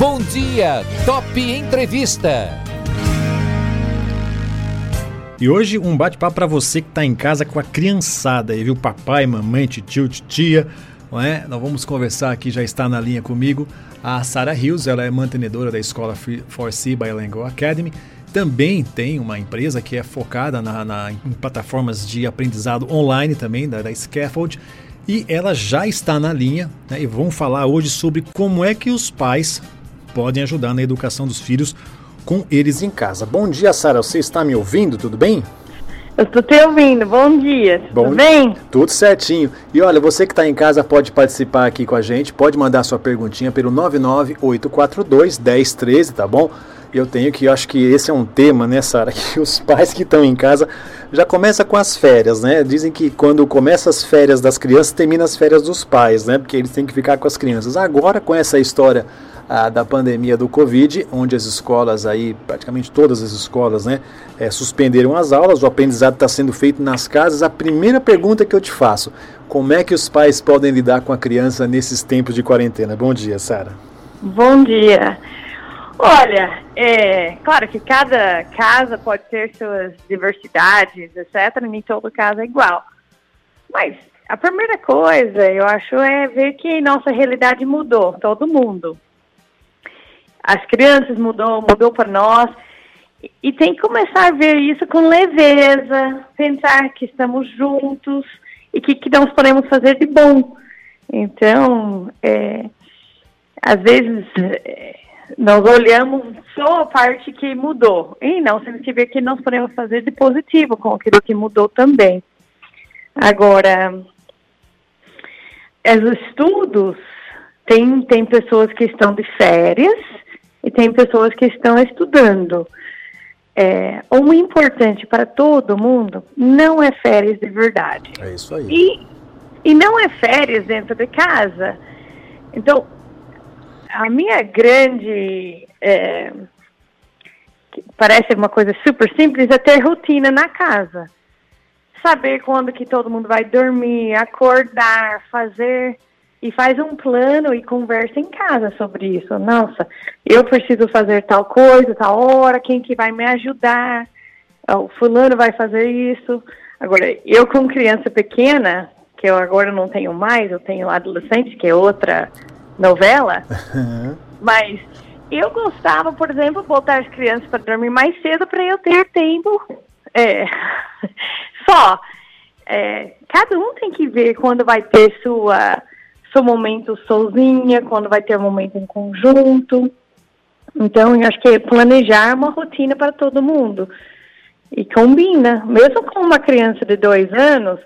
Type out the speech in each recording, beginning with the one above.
Bom dia, Top Entrevista. E hoje um bate-papo para você que está em casa com a criançada aí, viu? Papai, mamãe, tio, tia, não é? Nós vamos conversar aqui, já está na linha comigo, a Sarah Hills, ela é mantenedora da escola 4C Bilingual Academy. Também tem uma empresa que é focada na, na, em plataformas de aprendizado online também, da, da Scaffold. E ela já está na linha né, e vamos falar hoje sobre como é que os pais podem ajudar na educação dos filhos com eles em casa. Bom dia, Sara. Você está me ouvindo? Tudo bem? Eu estou te ouvindo. Bom dia. Bom, tudo bem? Tudo certinho. E olha, você que está em casa pode participar aqui com a gente, pode mandar sua perguntinha pelo 99842 1013, tá bom? Eu tenho que, eu acho que esse é um tema, né, Sara, que os pais que estão em casa já começa com as férias, né? Dizem que quando começa as férias das crianças, termina as férias dos pais, né? Porque eles têm que ficar com as crianças. Agora, com essa história da pandemia do Covid, onde as escolas aí, praticamente todas as escolas, né, é, suspenderam as aulas, o aprendizado está sendo feito nas casas. A primeira pergunta que eu te faço, como é que os pais podem lidar com a criança nesses tempos de quarentena? Bom dia, Sara. Bom dia. Olha, é claro que cada casa pode ter suas diversidades, etc. Nem todo caso é igual. Mas a primeira coisa, eu acho, é ver que nossa realidade mudou, todo mundo as crianças mudou, mudou para nós. E tem que começar a ver isso com leveza, pensar que estamos juntos e que, que nós podemos fazer de bom. Então, é, às vezes, é, nós olhamos só a parte que mudou e não temos que ver que nós podemos fazer de positivo com aquilo que mudou também. Agora, os estudos, tem, tem pessoas que estão de férias e tem pessoas que estão estudando. É, o importante para todo mundo não é férias de verdade. É isso aí. E, e não é férias dentro de casa. Então, a minha grande. É, parece uma coisa super simples, é ter rotina na casa. Saber quando que todo mundo vai dormir, acordar, fazer e faz um plano e conversa em casa sobre isso. Nossa, eu preciso fazer tal coisa, tal hora, quem que vai me ajudar? O fulano vai fazer isso. Agora, eu com criança pequena, que eu agora não tenho mais, eu tenho adolescente, que é outra novela, mas eu gostava, por exemplo, botar as crianças para dormir mais cedo para eu ter tempo. É, só, é, cada um tem que ver quando vai ter sua seu momento sozinha, quando vai ter um momento em conjunto. Então, eu acho que é planejar uma rotina para todo mundo. E combina, mesmo com uma criança de dois anos,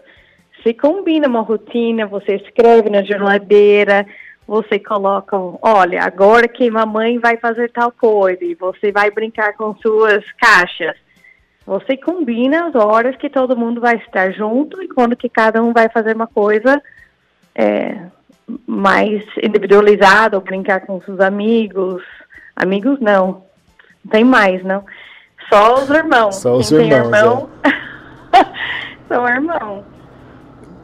se combina uma rotina, você escreve na geladeira, você coloca, olha, agora que mamãe vai fazer tal coisa, e você vai brincar com suas caixas. Você combina as horas que todo mundo vai estar junto e quando que cada um vai fazer uma coisa é, mais individualizado, brincar com seus amigos. Amigos não. Não tem mais, não. Só os irmãos. Só os Quem irmãos. Tem irmão, é. são irmãos.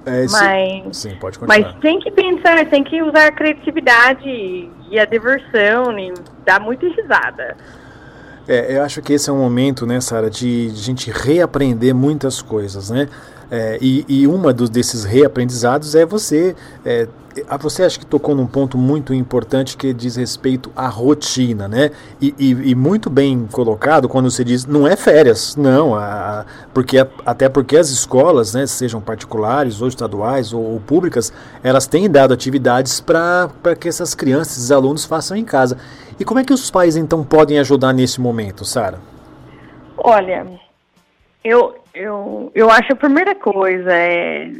É, mas, sim, pode continuar. mas tem que pensar, tem que usar a criatividade e a diversão e dar muita risada. É, eu acho que esse é um momento, né, Sara, de, de gente reaprender muitas coisas, né? É, e, e uma dos, desses reaprendizados é você. É, você acha que tocou num ponto muito importante que diz respeito à rotina, né? E, e, e muito bem colocado quando você diz não é férias, não, a, porque até porque as escolas, né, sejam particulares ou estaduais ou, ou públicas, elas têm dado atividades para que essas crianças, esses alunos façam em casa. E como é que os pais então podem ajudar nesse momento, Sara? Olha, eu, eu, eu acho a primeira coisa é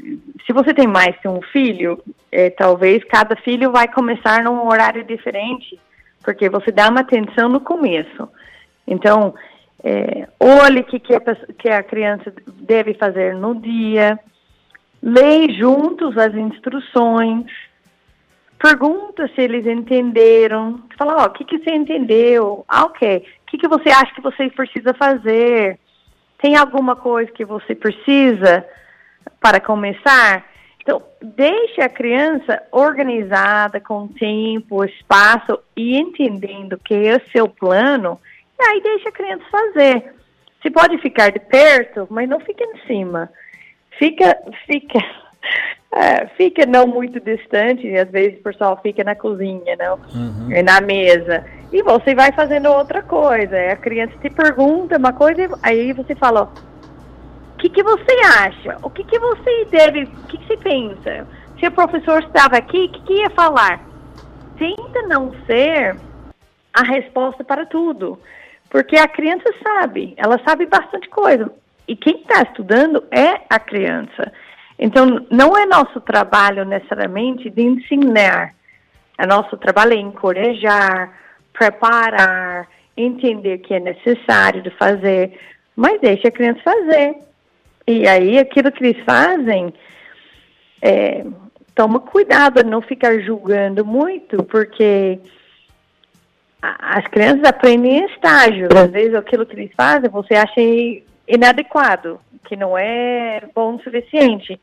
se você tem mais de um filho, é, talvez cada filho vai começar num horário diferente, porque você dá uma atenção no começo. Então, é, olhe o que, que, a, que a criança deve fazer no dia, leia juntos as instruções, pergunta se eles entenderam, fala, ó, oh, o que, que você entendeu? Ah, ok. O que, que você acha que você precisa fazer? Tem alguma coisa que você precisa para começar? Então, deixe a criança organizada, com tempo, espaço e entendendo que é o seu plano, e aí deixa a criança fazer. Você pode ficar de perto, mas não fica em cima. Fica, fica, é, fica não muito distante, e às vezes o pessoal fica na cozinha, não, uhum. na mesa. E você vai fazendo outra coisa. A criança te pergunta uma coisa, aí você fala, que, que você acha? O que, que você deve, o que, que você pensa? Se o professor estava aqui, o que, que ia falar? Tenta não ser a resposta para tudo, porque a criança sabe, ela sabe bastante coisa. E quem está estudando é a criança. Então, não é nosso trabalho necessariamente de ensinar. É nosso trabalho é encorajar, preparar, entender que é necessário de fazer, mas deixe a criança fazer. E aí aquilo que eles fazem, é, toma cuidado não ficar julgando muito, porque as crianças aprendem em estágio. Às vezes aquilo que eles fazem você acha inadequado, que não é bom o suficiente.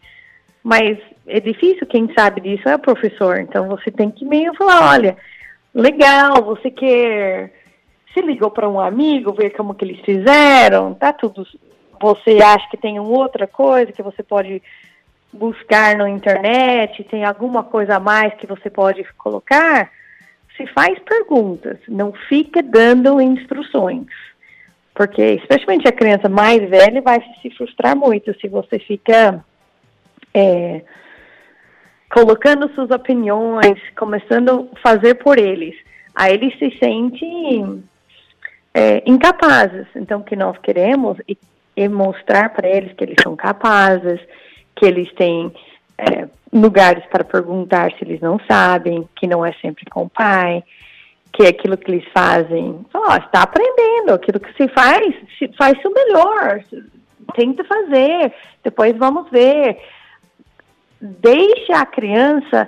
Mas é difícil, quem sabe disso é o professor. Então você tem que meio falar, olha, legal, você quer. Se ligou para um amigo, ver como que eles fizeram, tá tudo você acha que tem outra coisa que você pode buscar na internet, tem alguma coisa a mais que você pode colocar, se faz perguntas, não fica dando instruções. Porque, especialmente a criança mais velha, vai se frustrar muito se você fica é, colocando suas opiniões, começando a fazer por eles. Aí eles se sentem é, incapazes. Então, o que nós queremos, e e mostrar para eles que eles são capazes, que eles têm é, lugares para perguntar se eles não sabem, que não é sempre com o pai, que aquilo que eles fazem, ó, está aprendendo, aquilo que se faz, se faz o melhor, tenta fazer, depois vamos ver. Deixe a criança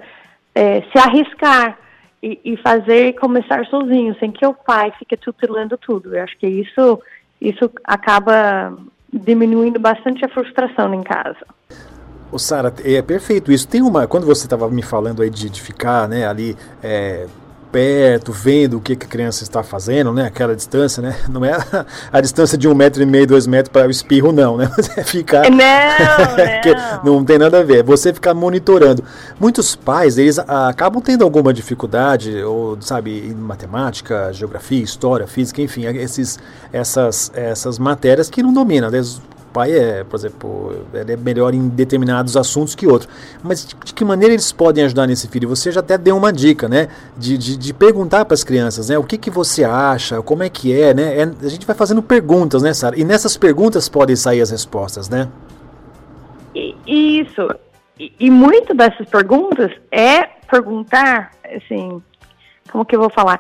é, se arriscar e, e fazer começar sozinho, sem que o pai fique tutelando tudo. Eu acho que isso, isso acaba diminuindo bastante a frustração em casa. Sara, é perfeito isso. Tem uma, quando você estava me falando aí de, de ficar, né, ali é, perto, vendo o que, que a criança está fazendo, né? Aquela distância, né? Não é a, a distância de um metro e meio, dois metros para o espirro, não, né? Você ficar. Não, não. não tem nada a ver. É você ficar monitorando. Muitos pais, eles acabam tendo alguma dificuldade, ou, sabe, em matemática, geografia, história, física, enfim, esses, essas, essas matérias que não dominam. Pai é, por exemplo, ele é melhor em determinados assuntos que outros. Mas de, de que maneira eles podem ajudar nesse filho? Você já até deu uma dica, né? De, de, de perguntar para as crianças, né? O que, que você acha? Como é que é, né? É, a gente vai fazendo perguntas, né, Sara? E nessas perguntas podem sair as respostas, né? Isso. E, e muito dessas perguntas é perguntar, assim, como que eu vou falar?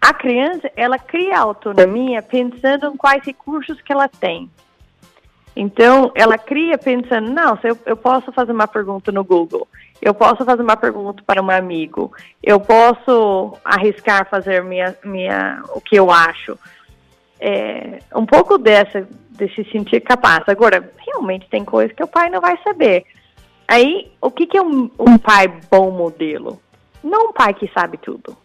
A criança, ela cria autonomia pensando em quais recursos que ela tem. Então, ela cria pensando, não, eu, eu posso fazer uma pergunta no Google, eu posso fazer uma pergunta para um amigo, eu posso arriscar fazer minha, minha, o que eu acho. É, um pouco dessa, de se sentir capaz. Agora, realmente tem coisa que o pai não vai saber. Aí, o que, que é um, um pai bom modelo? Não um pai que sabe tudo.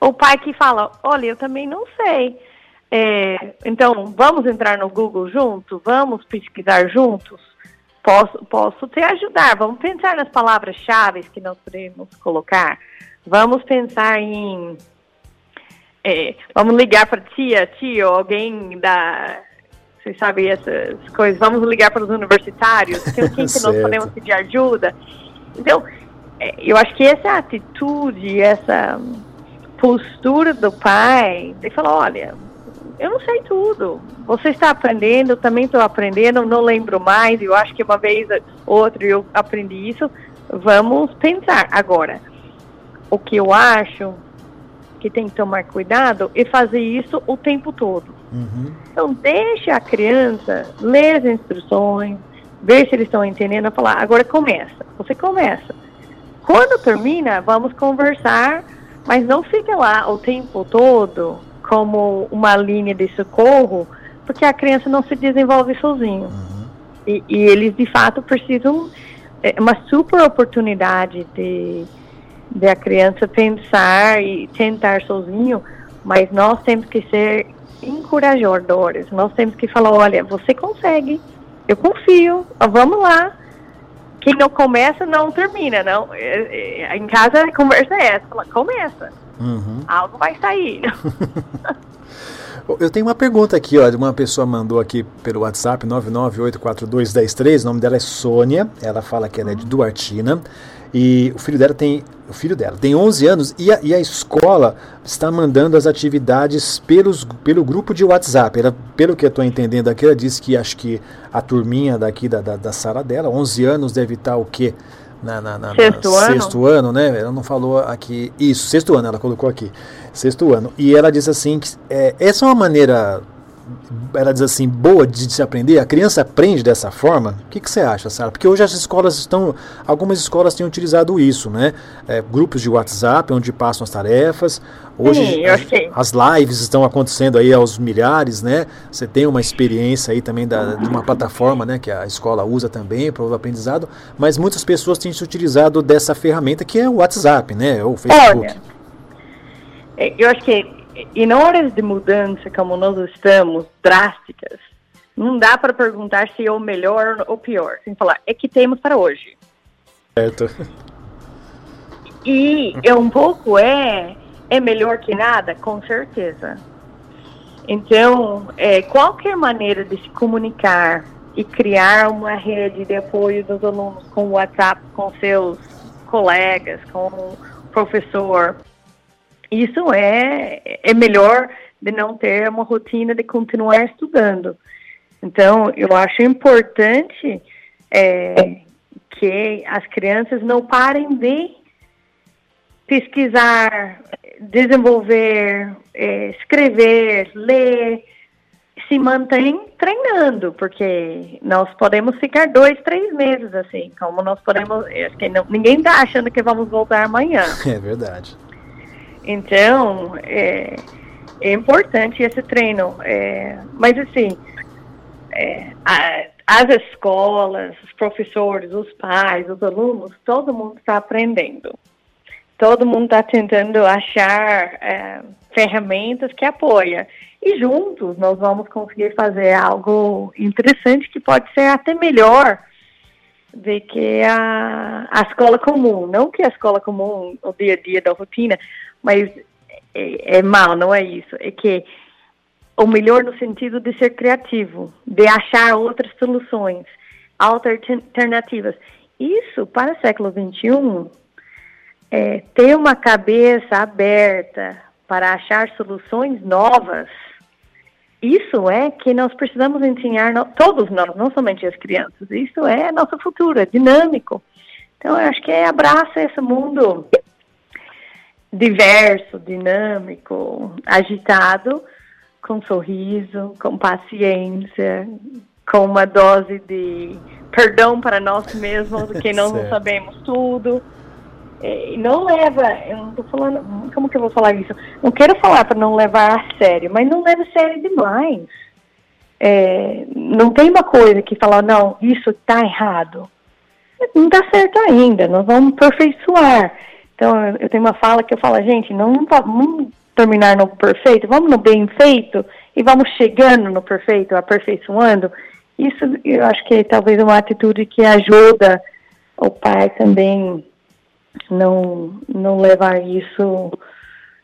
O pai que fala, olha, eu também não sei é, então, vamos entrar no Google junto? Vamos pesquisar juntos? Posso, posso te ajudar. Vamos pensar nas palavras-chave que nós podemos colocar. Vamos pensar em. É, vamos ligar para tia, tio, alguém da. Vocês sabem essas coisas. Vamos ligar para os universitários. Quem, quem que nós podemos pedir ajuda? Então, é, eu acho que essa atitude, essa postura do pai, ele falou: olha, eu não sei tudo. Você está aprendendo, eu também estou aprendendo, não lembro mais, eu acho que uma vez ou outra eu aprendi isso. Vamos pensar. Agora, o que eu acho que tem que tomar cuidado é fazer isso o tempo todo. Uhum. Então, deixe a criança ler as instruções, ver se eles estão entendendo, falar, agora começa. Você começa. Quando termina, vamos conversar, mas não fique lá o tempo todo como uma linha de socorro, porque a criança não se desenvolve sozinho. Uhum. E, e, eles, de fato, precisam é uma super oportunidade de, de a criança pensar e tentar sozinho, mas nós temos que ser encorajadores. Nós temos que falar, olha, você consegue, eu confio, vamos lá. Quem não começa não termina, não. É, é, em casa a conversa é essa, fala, começa. Uhum. Algo vai sair. Eu tenho uma pergunta aqui, ó, uma pessoa mandou aqui pelo WhatsApp 998421013, o nome dela é Sônia, ela fala que ela é de Duartina e o filho dela tem o filho dela tem 11 anos e a, e a escola está mandando as atividades pelos, pelo grupo de WhatsApp. Ela, pelo que eu estou entendendo aqui, ela disse que acho que a turminha daqui da, da, da sala dela, 11 anos, deve estar o quê? Na, na, na, sexto, na ano. sexto ano, né? Ela não falou aqui. Isso, sexto ano, ela colocou aqui. Sexto ano. E ela diz assim que é, essa é uma maneira, ela diz assim, boa de, se aprender. A criança aprende dessa forma. O que, que você acha, Sara? Porque hoje as escolas estão. Algumas escolas têm utilizado isso, né? É, grupos de WhatsApp onde passam as tarefas. Hoje Sim, as, as, lives estão acontecendo aí aos milhares, né? Você tem uma experiência aí também da, de uma plataforma, né? Que a escola usa também para o aprendizado, mas muitas pessoas têm se utilizado dessa ferramenta que é o WhatsApp, né? Ou o Facebook. Olha, é, eu acho que em horas de mudança como nós estamos, drásticas, não dá para perguntar se é o melhor ou pior. Sem falar, é que temos para hoje. Certo. E é um pouco é é melhor que nada? Com certeza. Então, é, qualquer maneira de se comunicar e criar uma rede de apoio dos alunos com o WhatsApp, com seus colegas, com o professor, isso é, é melhor de não ter uma rotina de continuar estudando. Então, eu acho importante é, que as crianças não parem de pesquisar, desenvolver, é, escrever, ler, se mantém treinando, porque nós podemos ficar dois, três meses assim, como nós podemos. Acho que não, ninguém está achando que vamos voltar amanhã. É verdade. Então, é, é importante esse treino. É, mas assim, é, a, as escolas, os professores, os pais, os alunos, todo mundo está aprendendo todo mundo está tentando achar é, ferramentas que apoiam. E juntos nós vamos conseguir fazer algo interessante que pode ser até melhor do que a, a escola comum. Não que a escola comum, o dia a dia da rotina, mas é, é mal, não é isso. É que o melhor no sentido de ser criativo, de achar outras soluções, alternativas. Isso, para o século XXI, é, ter uma cabeça aberta para achar soluções novas, isso é que nós precisamos ensinar, todos nós, não somente as crianças, isso é nosso futuro, é dinâmico. Então, eu acho que é abraça esse mundo diverso, dinâmico, agitado, com sorriso, com paciência, com uma dose de perdão para nós mesmos, que não sabemos tudo é, não leva, eu não tô falando, como que eu vou falar isso? Não quero falar para não levar a sério, mas não leva a sério demais. É, não tem uma coisa que fala, não, isso está errado. Não está certo ainda, nós vamos aperfeiçoar. Então, eu tenho uma fala que eu falo, gente, não vamos terminar no perfeito, vamos no bem feito e vamos chegando no perfeito, aperfeiçoando. Isso eu acho que é talvez uma atitude que ajuda o pai também não, não levar isso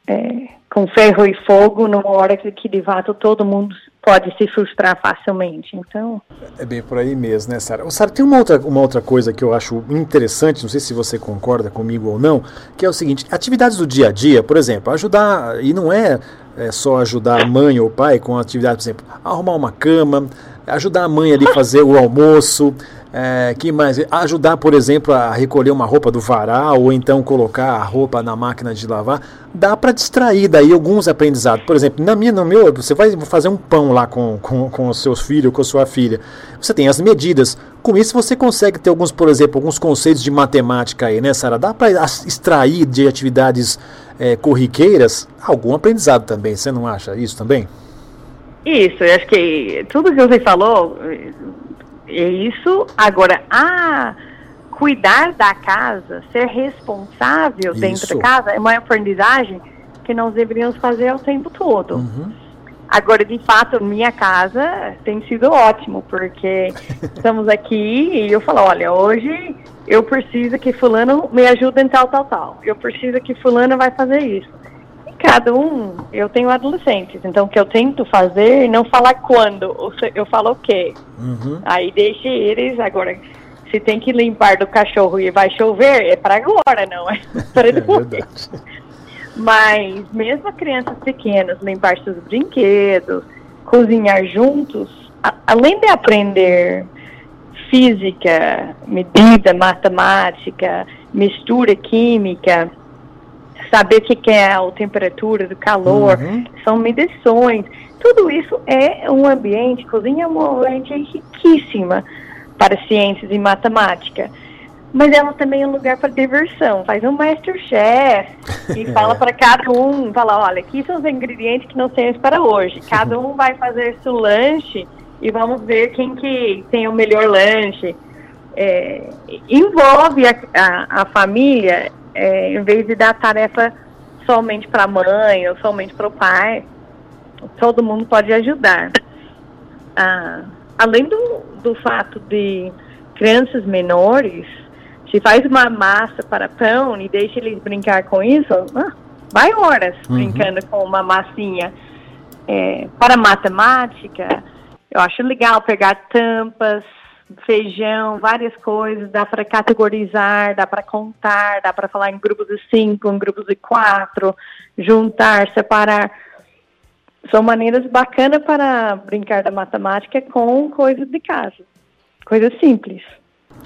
é, com ferro e fogo numa hora que, que de fato todo mundo pode se frustrar facilmente. Então é bem por aí mesmo, né, Sara? Sara, tem uma outra, uma outra coisa que eu acho interessante, não sei se você concorda comigo ou não, que é o seguinte: atividades do dia a dia, por exemplo, ajudar e não é, é só ajudar a mãe ou o pai com atividade, por exemplo, arrumar uma cama, ajudar a mãe ali a fazer o almoço. É, que mais? Ajudar, por exemplo, a recolher uma roupa do varal ou então colocar a roupa na máquina de lavar. Dá para distrair daí alguns aprendizados. Por exemplo, na minha, no meu, você vai fazer um pão lá com, com, com os seus filhos, com a sua filha. Você tem as medidas. Com isso você consegue ter alguns, por exemplo, alguns conceitos de matemática aí, né, Sara? Dá para extrair de atividades é, corriqueiras algum aprendizado também. Você não acha isso também? Isso, eu acho que tudo que você falou é isso. Agora, a cuidar da casa, ser responsável Isso. dentro da casa, é uma aprendizagem que nós deveríamos fazer o tempo todo. Uhum. Agora, de fato, minha casa tem sido ótimo, porque estamos aqui e eu falo, olha, hoje eu preciso que fulano me ajude em tal, tal, tal. Eu preciso que fulano vai fazer isso. E cada um, eu tenho adolescentes, então o que eu tento fazer é não falar quando, eu falo o quê. Uhum. Aí deixe eles, agora, se tem que limpar do cachorro e vai chover, é para agora, não é para depois. É mas mesmo crianças pequenas, limpar seus brinquedos, cozinhar juntos, a, além de aprender física, medida, matemática, mistura química, saber o que é a temperatura do calor, uhum. são medições. Tudo isso é um ambiente, cozinha é uma ambiente riquíssima para ciências e matemática mas ela também é um lugar para diversão. Faz um Masterchef e fala para cada um, fala, olha, aqui são os ingredientes que nós temos para hoje. Cada um vai fazer seu lanche e vamos ver quem que tem o melhor lanche. É, envolve a, a, a família, é, em vez de dar tarefa somente para a mãe ou somente para o pai, todo mundo pode ajudar. Ah, além do, do fato de crianças menores se faz uma massa para pão e deixa eles brincar com isso, ah, vai horas uhum. brincando com uma massinha. É, para matemática, eu acho legal pegar tampas, feijão, várias coisas, dá para categorizar, dá para contar, dá para falar em grupos de cinco, em grupos de quatro, juntar, separar. São maneiras bacanas para brincar da matemática com coisas de casa, coisas simples.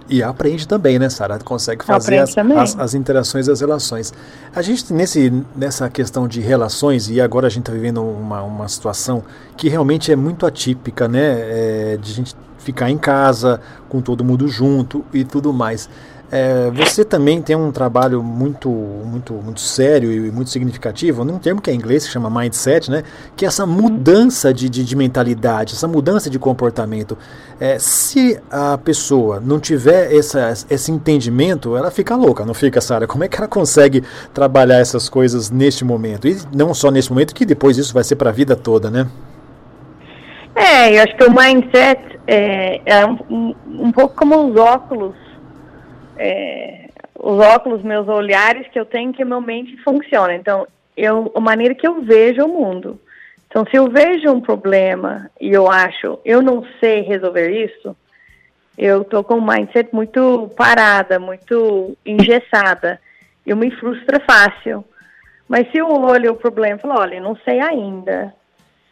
E aprende também, né, Sara? Consegue fazer as, as, as, interações e as relações. A gente, nesse, nessa questão de relações, e agora a gente está vivendo uma, uma situação que realmente é muito atípica, né? É, de a gente ficar em casa, com todo mundo junto e tudo mais. É, você também tem um trabalho muito, muito, muito sério e muito significativo, num termo que é em inglês, que chama mindset, né? Que é essa mudança de, de, de mentalidade, essa mudança de comportamento. É, se a pessoa não tiver essa, esse entendimento, ela fica louca, não fica, Sara? Como é que ela consegue trabalhar essas coisas neste momento? E não só nesse momento, que depois isso vai ser para a vida toda, né? É, eu acho que o mindset é, é um, um pouco como os óculos é, os óculos, meus olhares que eu tenho que a minha mente funciona. Então, eu, a maneira que eu vejo o mundo. Então, se eu vejo um problema e eu acho, eu não sei resolver isso, eu tô com um mindset muito parada, muito engessada. Eu me frustro fácil. Mas se eu olho o problema e falo, olha, não sei ainda,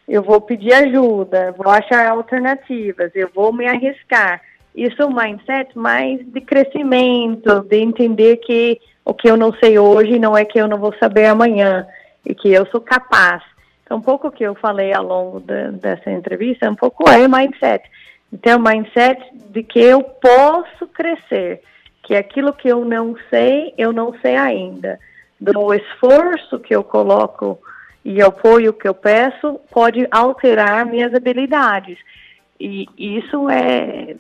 eu vou pedir ajuda, vou achar alternativas, eu vou me arriscar isso é um mindset mais de crescimento, de entender que o que eu não sei hoje não é que eu não vou saber amanhã e que eu sou capaz. Então, um pouco que eu falei ao longo de, dessa entrevista, um pouco é mindset. Então, mindset de que eu posso crescer, que aquilo que eu não sei, eu não sei ainda. Do esforço que eu coloco e apoio que eu peço pode alterar minhas habilidades. E isso é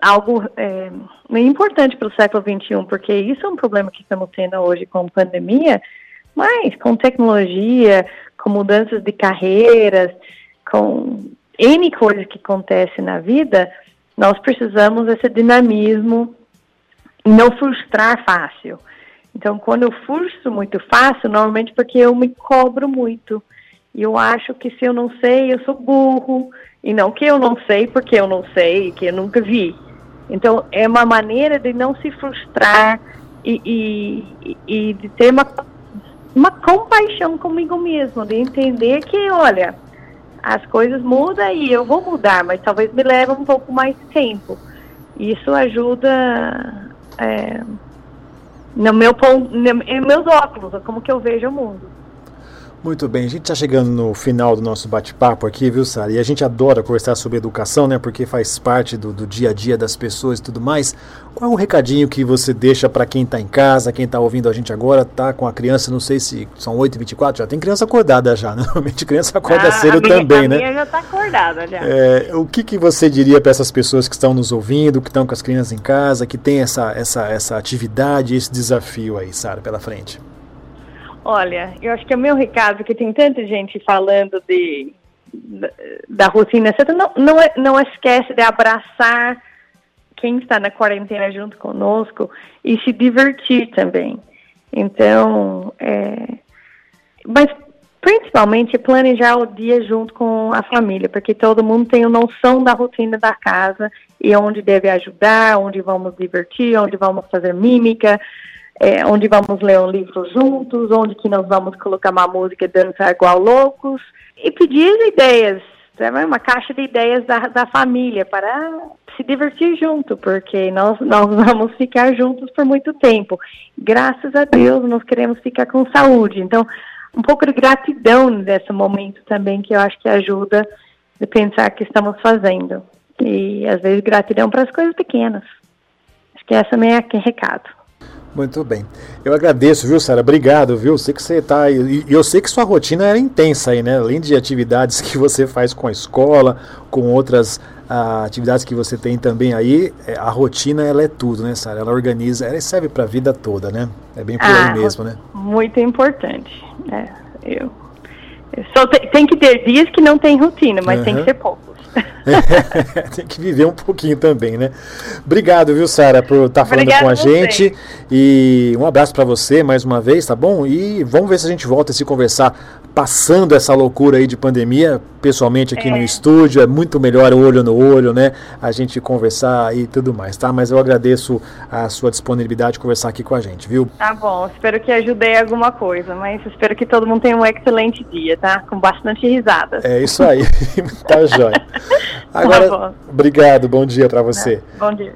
algo é, importante para o século XXI, porque isso é um problema que estamos tendo hoje com pandemia, mas com tecnologia, com mudanças de carreiras, com N coisas que acontecem na vida, nós precisamos desse dinamismo e não frustrar fácil. Então, quando eu frustro muito fácil, normalmente porque eu me cobro muito. E eu acho que se eu não sei, eu sou burro. E não que eu não sei porque eu não sei, que eu nunca vi. Então, é uma maneira de não se frustrar e, e, e de ter uma, uma compaixão comigo mesmo, de entender que, olha, as coisas mudam e eu vou mudar, mas talvez me leve um pouco mais tempo. Isso ajuda é, no meu em meus óculos, como que eu vejo o mundo. Muito bem, a gente está chegando no final do nosso bate-papo aqui, viu, Sara? E a gente adora conversar sobre educação, né? Porque faz parte do, do dia a dia das pessoas e tudo mais. Qual é o recadinho que você deixa para quem está em casa, quem está ouvindo a gente agora, tá com a criança, não sei se são 8h24, já tem criança acordada já, né? normalmente criança acorda ah, cedo minha, também, né? A minha já está acordada já. É, o que, que você diria para essas pessoas que estão nos ouvindo, que estão com as crianças em casa, que tem essa, essa, essa atividade, esse desafio aí, Sara, pela frente? Olha, eu acho que é o meu recado, que tem tanta gente falando de, da, da rotina, você não, não, não esquece de abraçar quem está na quarentena junto conosco e se divertir também. Então, é, mas principalmente planejar o dia junto com a família, porque todo mundo tem noção da rotina da casa e onde deve ajudar, onde vamos divertir, onde vamos fazer mímica, é, onde vamos ler um livro juntos, onde que nós vamos colocar uma música e dançar igual loucos, e pedir ideias, sabe? uma caixa de ideias da, da família para se divertir junto, porque nós, nós vamos ficar juntos por muito tempo. Graças a Deus, nós queremos ficar com saúde. Então, um pouco de gratidão nesse momento também, que eu acho que ajuda a pensar o que estamos fazendo. E, às vezes, gratidão para as coisas pequenas. Acho que essa é minha recado. Muito bem. Eu agradeço, viu, Sara? Obrigado, viu? Sei que você está. E eu sei que sua rotina é intensa aí, né? Além de atividades que você faz com a escola, com outras ah, atividades que você tem também aí, é, a rotina ela é tudo, né, Sara? Ela organiza, ela serve para a vida toda, né? É bem por ah, aí mesmo, né? Muito importante. É, eu, eu só te, tem que ter dias que não tem rotina, mas uhum. tem que ser pouco. tem que viver um pouquinho também, né? Obrigado, viu, Sara, por estar tá falando Obrigada com a gente. E um abraço para você mais uma vez, tá bom? E vamos ver se a gente volta a se conversar passando essa loucura aí de pandemia, pessoalmente aqui é. no estúdio, é muito melhor olho no olho, né? A gente conversar e tudo mais, tá? Mas eu agradeço a sua disponibilidade de conversar aqui com a gente, viu? Tá bom, espero que ajudei alguma coisa, mas espero que todo mundo tenha um excelente dia, tá? Com bastante risada. É isso aí, tá jóia. Agora, tá obrigado, bom dia para você. Bom dia.